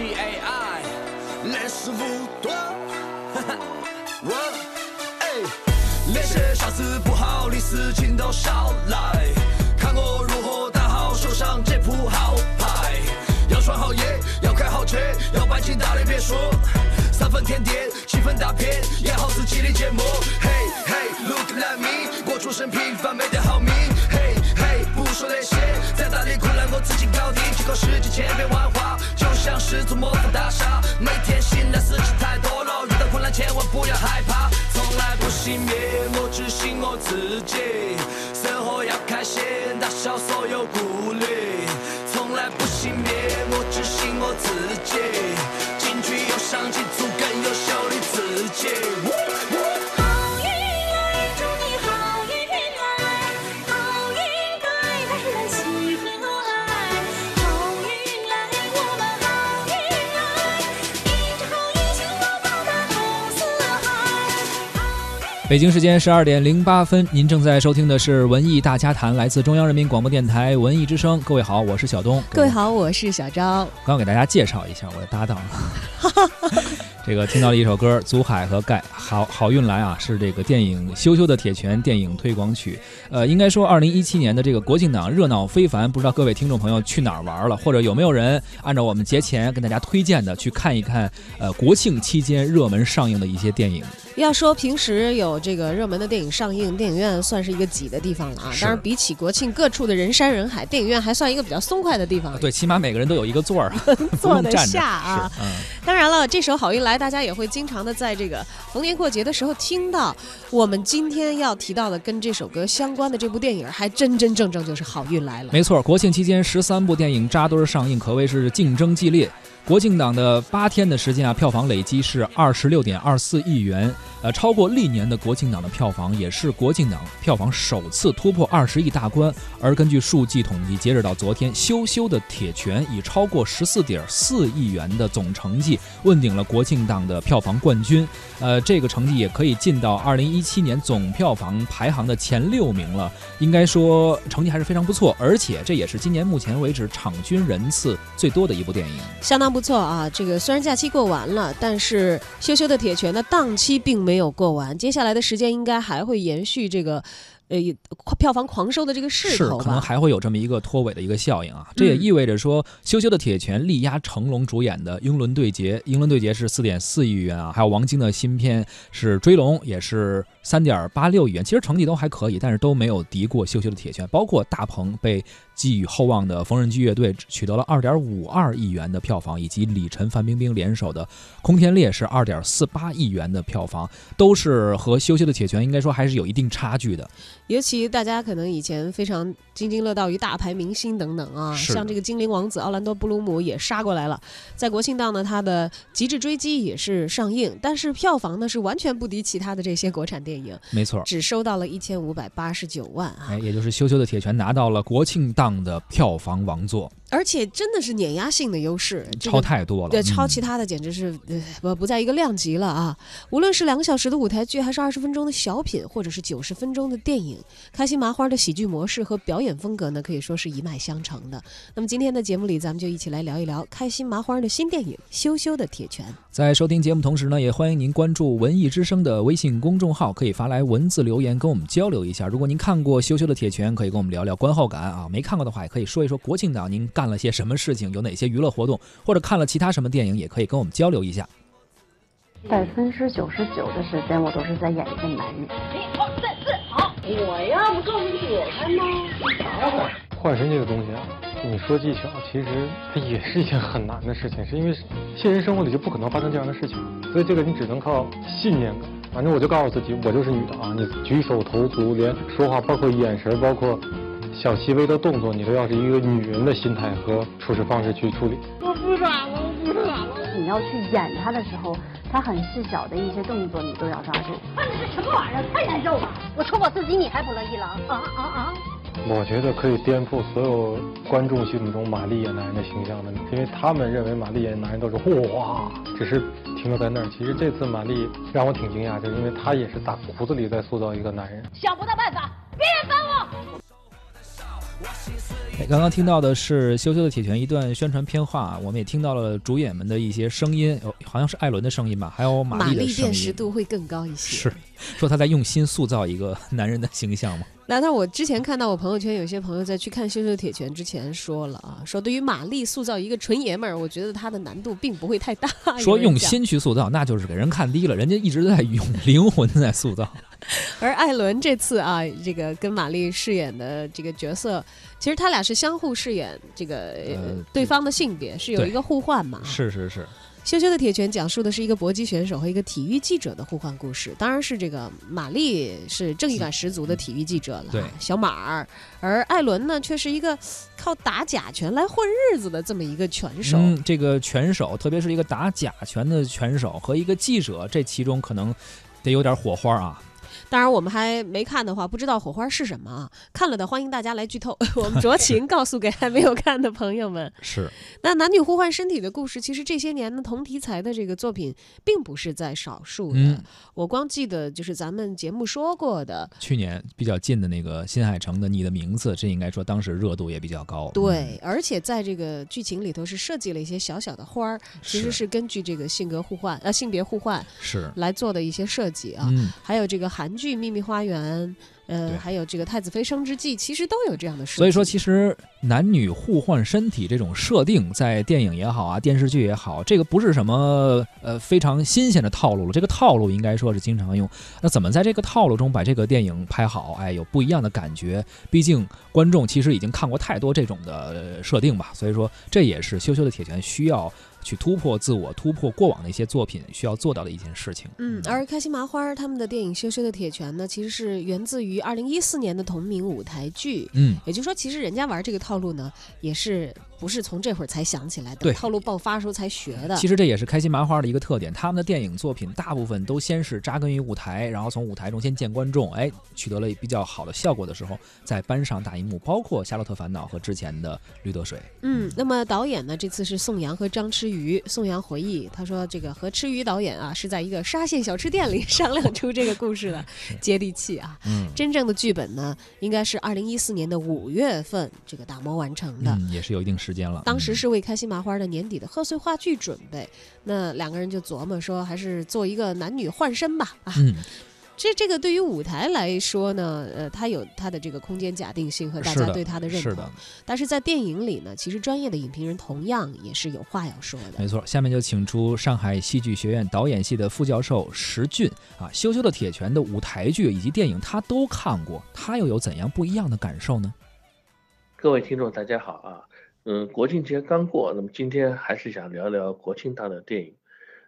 AI，那是不多。我哎，那些啥子不好的事情都少来，看我如何打好手上这副好牌。要穿好衣，要开好车，要搬进大的别墅，三分甜点，七分大片，演好自己的节目。嘿嘿，Look at me，我出身平凡，没得好命。嘿嘿，不说那些，再大的困难我自己搞定，几个世界千变万化。像是座魔法大厦。每天醒来事情太多了，遇到困难千万不要害怕，从来不熄灭，我只信我自己。生活要开心，打消所有顾虑，从来不熄灭，我只信我自己。北京时间十二点零八分，您正在收听的是文艺大家谈，来自中央人民广播电台文艺之声。各位好，我是小东。各位，好，我是小昭。刚刚给大家介绍一下我的搭档。这个听到了一首歌，祖海和盖，好好运来啊，是这个电影《羞羞的铁拳》电影推广曲。呃，应该说，二零一七年的这个国庆档热闹非凡，不知道各位听众朋友去哪儿玩了，或者有没有人按照我们节前跟大家推荐的去看一看，呃，国庆期间热门上映的一些电影。要说平时有这个热门的电影上映，电影院算是一个挤的地方了啊。是当然，比起国庆各处的人山人海，电影院还算一个比较松快的地方。对，起码每个人都有一个座儿，坐得。下啊。嗯。当然了，这首《好运来》，来大家也会经常的在这个逢年过节的时候听到。我们今天要提到的跟这首歌相关的这部电影，还真真正正就是《好运来了》。没错，国庆期间十三部电影扎堆上映，可谓是竞争激烈。国庆档的八天的时间啊，票房累计是二十六点二四亿元，呃，超过历年的国庆档的票房，也是国庆档票房首次突破二十亿大关。而根据数据统计，截止到昨天，《羞羞的铁拳》以超过十四点四亿元的总成绩，问鼎了国庆档的票房冠军。呃，这个成绩也可以进到二零一七年总票房排行的前六名了。应该说成绩还是非常不错，而且这也是今年目前为止场均人次最多的一部电影。相当不错啊！这个虽然假期过完了，但是《羞羞的铁拳》的档期并没有过完，接下来的时间应该还会延续这个，呃，票房狂收的这个势是，头可能。还会有这么一个拖尾的一个效应啊。这也嗯意味着说，《羞羞的铁拳》力压成龙主演的《英伦对决》，《英伦对决》是四点四亿元啊，还有王晶的新片是《追龙》，也是三点八六亿元。其实成绩都还可以，但是都没有敌过《羞羞的铁拳》。包括大鹏被寄予厚望的缝纫机乐队取得了二点五二亿元的票房，以及李晨、范冰冰联手的《空天猎》是二点四八亿元的票房，都是和《羞羞的铁拳》应该说还是有一定差距的。尤其大家可能以前非常津津乐道于大牌明星等等啊，像这个精灵王子奥兰多·布鲁姆也杀过来了。在国庆档呢，他的《极致追击》也是上映，但是票房呢是完全不敌其他的这些国产电影，没错。只收到了一千五百八十九万啊哎，，也就是《羞羞的铁拳》拿到了国庆档的票房王座，而且真的是碾压性的优势，这超太多了。对，超嗯其他的简直是呃不不在一个量级了啊！无论是两个小时的舞台剧，还是二十分钟的小品，或者是九十分钟的电影，开心麻花的喜剧模式和表演风格呢，可以说是一脉相承的。那么今天的节目里，咱们就一起来聊一聊开心麻花的新电影《羞羞的铁拳》。在收听节目同时呢，也欢迎您关注文艺之声的微信公众号，可以发来文字留言跟我们交流一下。如果您看过《羞羞的铁拳》，可以跟我们聊聊观后感啊；没看过的话，也可以说一说国庆档您干了些什么事情，有哪些娱乐活动，或者看了其他什么电影，也可以跟我们交流一下。百分之九十九的时间，我都是在演一个男人。我呀，不告诉你躲开吗？等会儿。换身这个东西啊，你说技巧，其实它也是一件很难的事情，是因为现实生活里就不可能发生这样的事情，所以这个你只能靠信念感。反正我就告诉自己，我就是女的啊，你举手投足，连说话，包括眼神，包括小细微的动作，你都要是一个女人的心态和处事方式去处理。我不打了，我不打了。你要去演他的时候，他很细小的一些动作你都要抓住。看这是什么玩意儿？太难受了！我说我自己，你还不乐意了？啊啊啊！我觉得可以颠覆所有观众心目中玛丽演男人的形象的，因为他们认为玛丽演男人都是哇，只是停留在那儿。其实这次玛丽让我挺惊讶，就是因为她也是打骨子里在塑造一个男人。想不到办法，别烦我！哎刚刚听到的是《羞羞的铁拳》一段宣传片话，我们也听到了主演们的一些声音，有好像是艾伦的声音吧，还有马玛丽的声丽辨识。度会更高一些。是说他在用心塑造一个男人的形象吗？那但我之前看到我朋友圈有些朋友在去看《羞羞铁拳》之前说了啊，说对于玛丽塑造一个纯爷们儿，我觉得他的难度并不会太大。说用心去塑造，那就是给人看低了，人家一直在用 灵魂在塑造。而艾伦这次啊，这个跟玛丽饰演的这个角色，其实他俩是相互饰演这个、对方的性别，是有一个互换嘛。是是是，《羞羞的铁拳》讲述的是一个搏击选手和一个体育记者的互换故事，当然是这个玛丽是正义感十足的体育记者了，对小马儿，而艾伦呢却是一个靠打假拳来混日子的这么一个拳手。嗯，这个拳手，特别是一个打假拳的拳手和一个记者，这其中可能得有点火花啊。当然，我们还没看的话，不知道火花是什么啊？看了的欢迎大家来剧透，我们酌情告诉给还没有看的朋友们。是，那男女互换身体的故事，其实这些年呢，同题材的这个作品并不是在少数的。嗯我光记得就是咱们节目说过的，去年比较近的那个新海诚的《你的名字》，这应该说当时热度也比较高。对，而且在这个剧情里头是设计了一些小小的花儿，其实是是根据这个性格互换呃性别互换是，来做的一些设计啊。嗯，还有这个韩剧《秘密花园》，呃，还有这个《太子妃升职记》，其实都有这样的设定。所以说其实男女互换身体这种设定，在电影也好啊，电视剧也好，这个不是什么呃非常新鲜的套路了。这个套路应该说是经常用。那怎么在这个套路中把这个电影拍好？哎，有不一样的感觉。毕竟观众其实已经看过太多这种的呃设定吧，所以说这也是《羞羞的铁拳》需要去突破自我、突破过往的一些作品需要做到的一件事情。嗯，而开心麻花儿他们的电影《羞羞的铁拳》呢，其实是源自于二零一四年的同名舞台剧。嗯，也就是说，其实人家玩这个套路呢，也是不是从这会儿才想起来的，对套路爆发时候才学的。其实这也是开心麻花的一个特点，他们的电影作品大部分都先是扎根于舞台，然后从舞台中先见观众，哎，取得了比较好的效果的时候，再搬上大荧幕，包括《夏洛特烦恼》和之前的《绿得水》。嗯，那么导演呢，这次是宋阳和张弛宇。宋阳回忆，他说这个和吃鱼导演啊，是在一个沙县小吃店里 商量出这个故事的，接地气啊。嗯真正的剧本呢，应该是二零一四年的五月份这个打磨完成的。嗯，也是有一定时间了。当时嗯是为开心麻花的年底的贺岁话剧准备，那两个人就琢磨说，还是做一个男女换身吧。啊，嗯，这这个对于舞台来说呢，呃，它有它的这个空间假定性和大家对它的认同。是的，但是在电影里呢，其实专业的影评人同样也是有话要说的。没错。下面就请出上海戏剧学院导演系的副教授石俊啊，《羞羞的铁拳》的舞台剧以及电影他都看过，他又有怎样不一样的感受呢？各位听众，大家好啊。嗯，国庆节刚过，那么今天还是想聊聊国庆档的电影。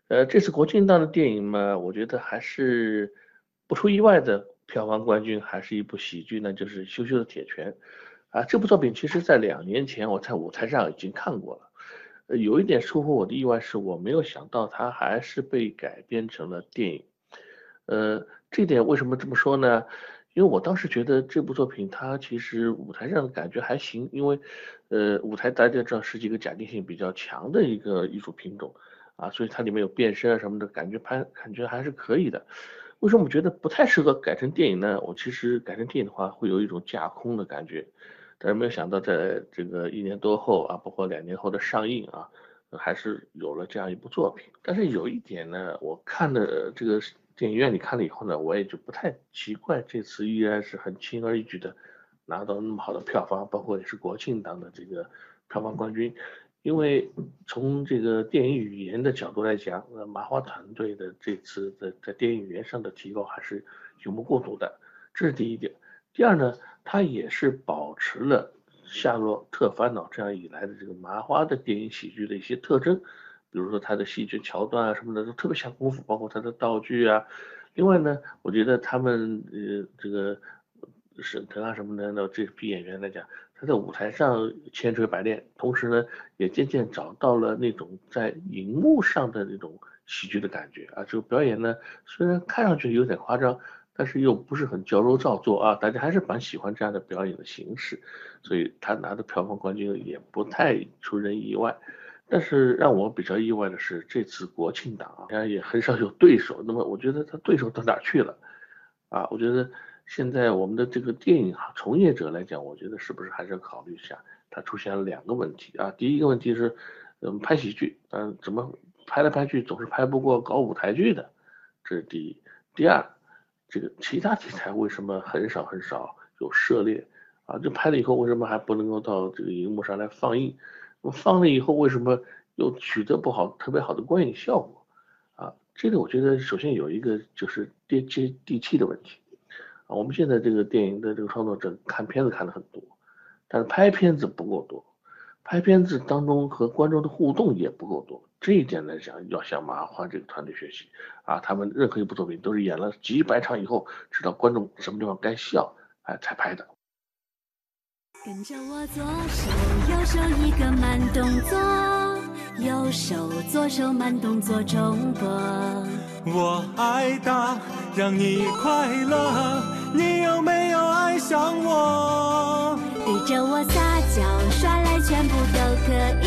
呃，这次国庆档的电影嘛，我觉得还是不出意外的，票房冠军还是一部喜剧，那就是《羞羞的铁拳》啊。这部作品其实在两年前我在舞台上已经看过了。呃，有一点出乎我的意外是，我没有想到它还是被改编成了电影。呃，这点为什么这么说呢？因为我当时觉得这部作品它其实舞台上的感觉还行，因为，呃，舞台大家知道是一个假定性比较强的一个艺术品种，啊，所以它里面有变身啊什么的，感觉拍感觉还是可以的。为什么我觉得不太适合改成电影呢？我其实改成电影的话会有一种架空的感觉，但是没有想到在这个一年多后啊，包括两年后的上映啊，还是有了这样一部作品。但是有一点呢，我看的这个电影院里看了以后呢，我也就不太奇怪，这次依然是很轻而易举的拿到那么好的票房，包括也是国庆档的这个票房冠军。因为从这个电影语言的角度来讲，那，麻花团队的这次的在电影语言上的提高还是有目共睹的，这是第一点。第二呢，它也是保持了《夏洛特烦恼》这样以来的这个麻花的电影喜剧的一些特征，比如说它的戏剧桥段啊什么的都特别下功夫，包括它的道具啊。另外呢，我觉得他们呃这个沈腾啊什么的，那这批演员来讲，他在舞台上千锤百炼，同时呢，也渐渐找到了那种在荧幕上的那种喜剧的感觉啊。这个表演呢，虽然看上去有点夸张，但是又不是很矫揉造作啊，大家还是蛮喜欢这样的表演的形式，所以他拿的票房冠军也不太出人意外。但是让我比较意外的是，这次国庆档啊，当然也很少有对手。那么我觉得他对手到哪去了？啊，我觉得现在我们的这个电影从业者来讲，我觉得是不是还是要考虑一下，它出现了两个问题啊。第一个问题是，嗯，拍喜剧，嗯，怎么拍来拍去总是拍不过搞舞台剧的，这是第一。第二，这个其他题材为什么很少很少有涉猎啊？就拍了以后为什么还不能够到这个荧幕上来放映？那么放了以后为什么又取得不好特别好的观影效果？啊，这个我觉得首先有一个就是接接地气的问题啊。我们现在这个电影的这个创作者看片子看的很多，但是拍片子不够多，拍片子当中和观众的互动也不够多。这一点来讲，要向马华这个团队学习啊！他们任何一部作品都是演了几百场以后，知道观众什么地方该笑，哎，才拍的。跟着我左手右手一个慢动作，右手左手慢动作重播。我爱他，让你快乐。你有没有爱上我？对着我撒娇，耍赖全部都可以。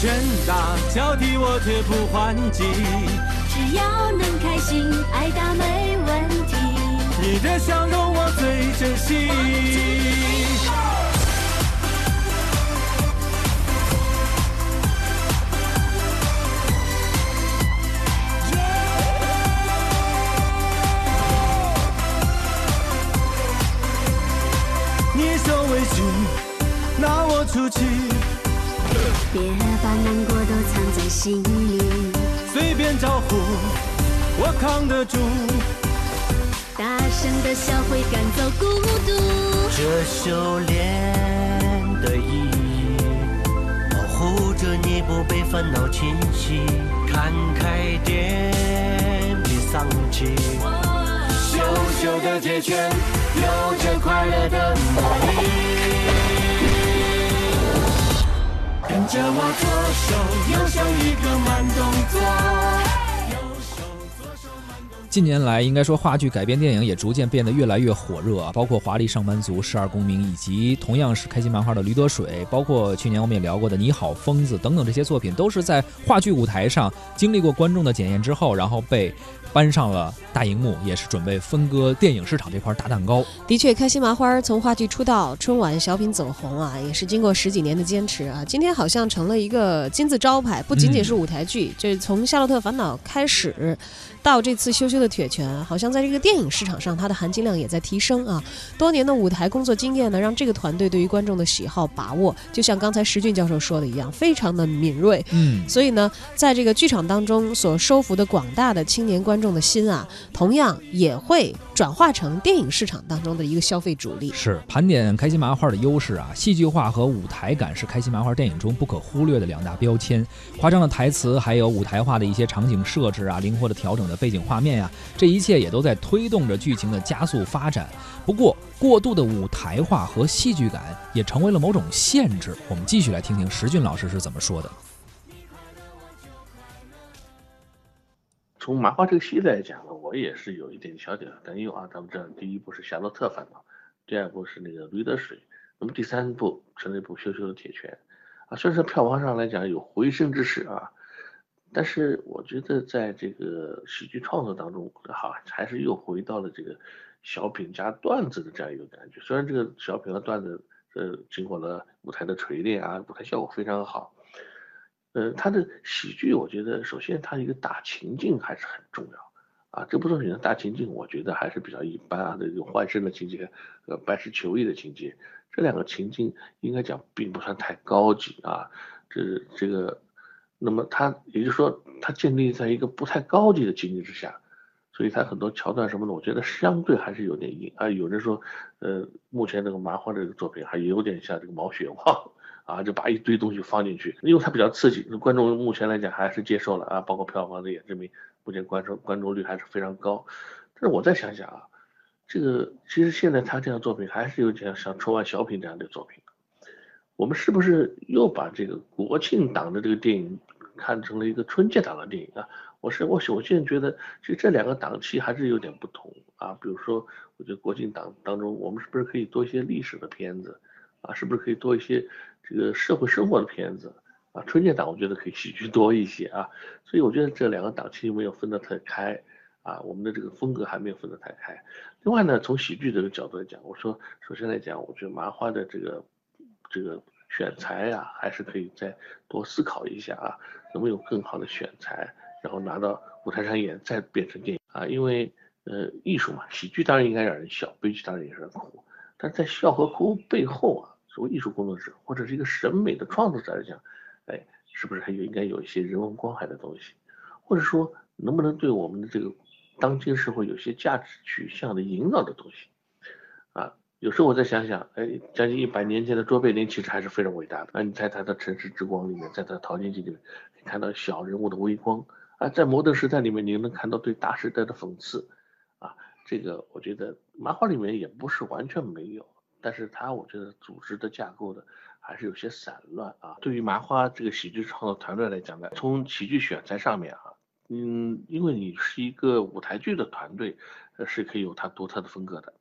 拳打脚踢我绝不还击，只要能开心，爱打没问题。你的笑容我最珍惜。你受委屈拿我出气，别把难过都藏在心里。随便招呼，我扛得住。大声的笑会赶走孤独。这修炼的意义，保护着你不被烦恼侵袭。看开点，别丧气。羞羞的铁拳，有着快乐的魔力。跟着我左手右手一个慢动作。近年来，应该说话剧改编电影也逐渐变得越来越火热啊，包括《华丽上班族》《十二公民》，以及同样是开心麻花的《驴得水》，包括去年我们也聊过的《你好，疯子》等等这些作品，都是在话剧舞台上经历过观众的检验之后，然后被。搬上了大荧幕，也是准备分割电影市场这块大蛋糕。的确，开心麻花从话剧出道，春晚小品走红啊，也是经过十几年的坚持啊，今天好像成了一个金字招牌。不仅仅是舞台剧，这从《夏洛特烦恼》开始，到这次《羞羞的铁拳》，好像在这个电影市场上，它的含金量也在提升啊。多年的舞台工作经验呢，让这个团队对于观众的喜好把握，就像刚才石俊教授说的一样，非常的敏锐。嗯，所以呢，在这个剧场当中所收服的广大的青年观。众的心啊，同样也会转化成电影市场当中的一个消费主力。是盘点开心麻花的优势啊，戏剧化和舞台感是开心麻花电影中不可忽略的两大标签。夸张的台词，还有舞台化的一些场景设置啊，灵活的调整的背景画面呀，这一切也都在推动着剧情的加速发展。不过，过度的舞台化和戏剧感也成为了某种限制。我们继续来听听石俊老师是怎么说的。从麻花这个系列来讲呢，我也是有一点小点担忧啊。咱们这样第一部是《夏洛特烦恼》，第二部是那个《驴得水》，那么第三部是那部《羞羞的铁拳》啊。虽然说票房上来讲有回升之势啊，但是我觉得在这个喜剧创作当中，好还是又回到了这个小品加段子的这样一个感觉。虽然这个小品和段子呃经过了舞台的锤炼啊，舞台效果非常好。呃，他的喜剧，我觉得首先他一个大情境还是很重要啊。这部作品的大情境，我觉得还是比较一般啊。这种换身的情节，呃，白石求艺的情节，这两个情境应该讲并不算太高级啊。这这个，那么他也就是说，他建立在一个不太高级的情境之下，所以他很多桥段什么的，我觉得相对还是有点硬啊。有人说，呃，目前这个麻花这个作品还有点像这个毛血旺。啊，就把一堆东西放进去，因为它比较刺激，观众目前来讲还是接受了啊，包括票房的也证明目前观众关注率还是非常高。但是我再想想啊，这个其实现在他这样作品还是有点像春晚小品这样的作品，我们是不是又把这个国庆档的这个电影看成了一个春节档的电影啊？我是我首先觉得，其实这两个档期还是有点不同啊。比如说，我觉得国庆档当中，我们是不是可以多一些历史的片子？啊，是不是可以多一些这个社会生活的片子啊？春节档我觉得可以喜剧多一些啊，所以我觉得这两个档期没有分得太开啊。啊，我们的这个风格还没有分得太开。另外呢，从喜剧这个角度来讲，我说首先来讲，我觉得麻花的这个这个选材啊，还是可以再多思考一下啊，能不能有更好的选材，然后拿到舞台上演，再变成电影啊，因为呃艺术嘛，喜剧当然应该让人笑，悲剧当然也让人哭，但在笑和哭背后啊，作为艺术工作者或者是一个审美的创作者来讲，哎，是不是还有应该有一些人文关怀的东西，或者说能不能对我们的这个当今社会有些价值取向的引导的东西啊？有时候我再想想，哎，将近一百年前的卓别林其实还是非常伟大的。那你在他的《城市之光》里面，在他的《淘金记》里面，你看到小人物的微光啊，在《摩登时代》里面，你能看到对大时代的讽刺啊。这个我觉得漫画里面也不是完全没有，但是他我觉得组织的架构的还是有些散乱啊。对于麻花这个喜剧创作团队来讲呢，从喜剧选材上面啊。嗯，因为你是一个舞台剧的团队，呃，是可以有它独特的风格的。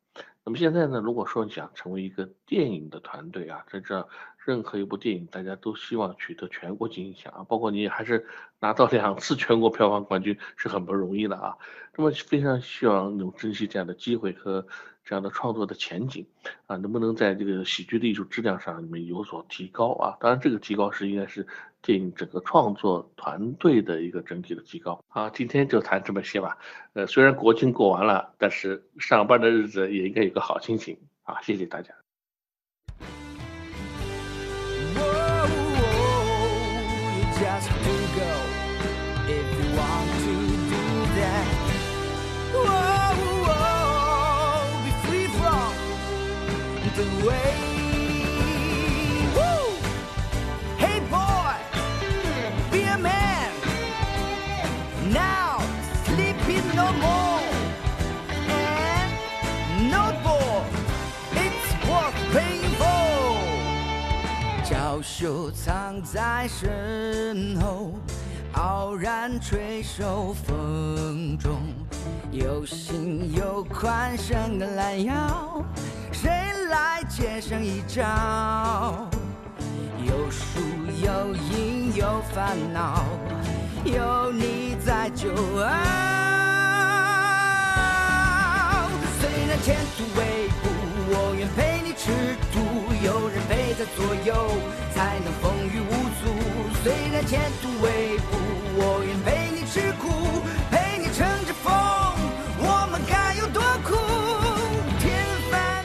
那么现在呢，如果说你想成为一个电影的团队啊，在这任何一部电影，大家都希望取得全国金像啊，包括你还是拿到两次全国票房冠军，是很不容易的啊。那么非常希望能珍惜这样的机会和。这样的创作的前景啊，能不能在这个喜剧的艺术质量上里面有所提高啊？当然，这个提高是应该是电影整个创作团队的一个整体的提高。好，今天就谈这么些吧。呃，虽然国庆过完了，但是上班的日子也应该有个好心情啊！谢谢大家。Way. Woo! Hey boy, be a man. Now, sleeping no more. And no more, it's what paid for 教授藏在身后。傲然垂首风中，有心有款生个懒腰。来接上一招？有输有赢有烦恼，有你在就好。虽然前途未卜，我愿陪你吃土。有人陪在左右，才能风雨无阻。虽然前途未卜，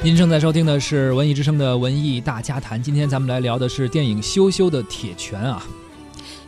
您正在收听的是《文艺之声》的文艺大家谈。今天咱们来聊的是电影《羞羞的铁拳》啊，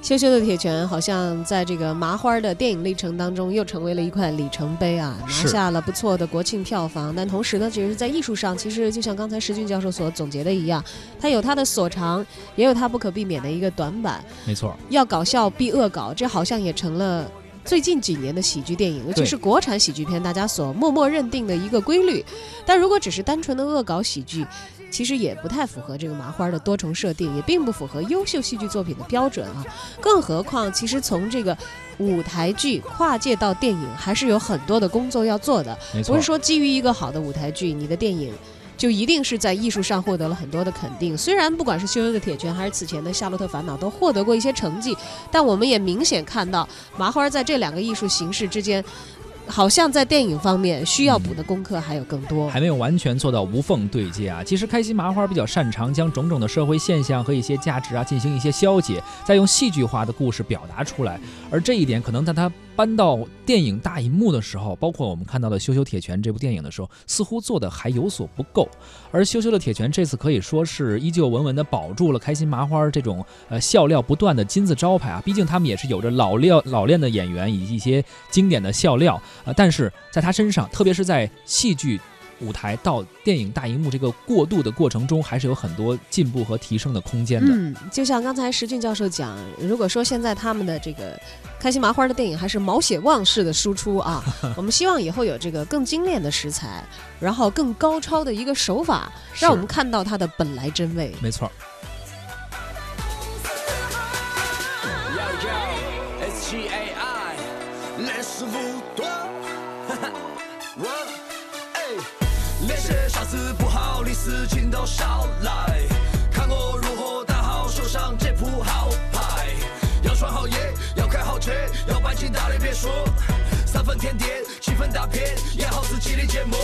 《羞羞的铁拳》好像在这个麻花的电影历程当中又成为了一块里程碑啊，拿下了不错的国庆票房。但同时呢，其实，在艺术上，其实就像刚才石俊教授所总结的一样，它有它的所长，也有它不可避免的一个短板。没错，要搞笑必恶搞，这好像也成了。最近几年的喜剧电影，尤其是国产喜剧片，大家所默默认定的一个规律。但如果只是单纯的恶搞喜剧，其实也不太符合这个麻花的多重设定，也并不符合优秀戏剧作品的标准啊。更何况，其实从这个舞台剧跨界到电影，还是有很多的工作要做的。不是说基于一个好的舞台剧，你的电影。就一定是在艺术上获得了很多的肯定。虽然不管是《羞羞的铁拳》还是此前的《夏洛特烦恼》都获得过一些成绩，但我们也明显看到麻花在这两个艺术形式之间。好像在电影方面需要补的功课还有更多，还没有完全做到无缝对接啊。其实开心麻花比较擅长将种种的社会现象和一些价值啊进行一些消解，再用戏剧化的故事表达出来。而这一点可能在他搬到电影大银幕的时候，包括我们看到的《羞羞铁拳》这部电影的时候，似乎做的还有所不够。而《羞羞的铁拳》这次可以说是依旧稳稳的保住了开心麻花这种呃笑料不断的金字招牌啊。毕竟他们也是有着老料老练的演员以及一些经典的笑料。呃，但是在他身上，特别是在戏剧舞台到电影大荧幕这个过渡的过程中，还是有很多进步和提升的空间的。嗯，就像刚才石俊教授讲，如果说现在他们的这个开心麻花的电影还是毛血旺式的输出啊，我们希望以后有这个更精炼的食材，然后更高超的一个手法，让我们看到它的本来真味。没错。事情都少来，看我如何打好手上这副好牌。要穿好衣，要开好车，要搬进大的别墅，三分甜点。七分大片，演好自己的节目。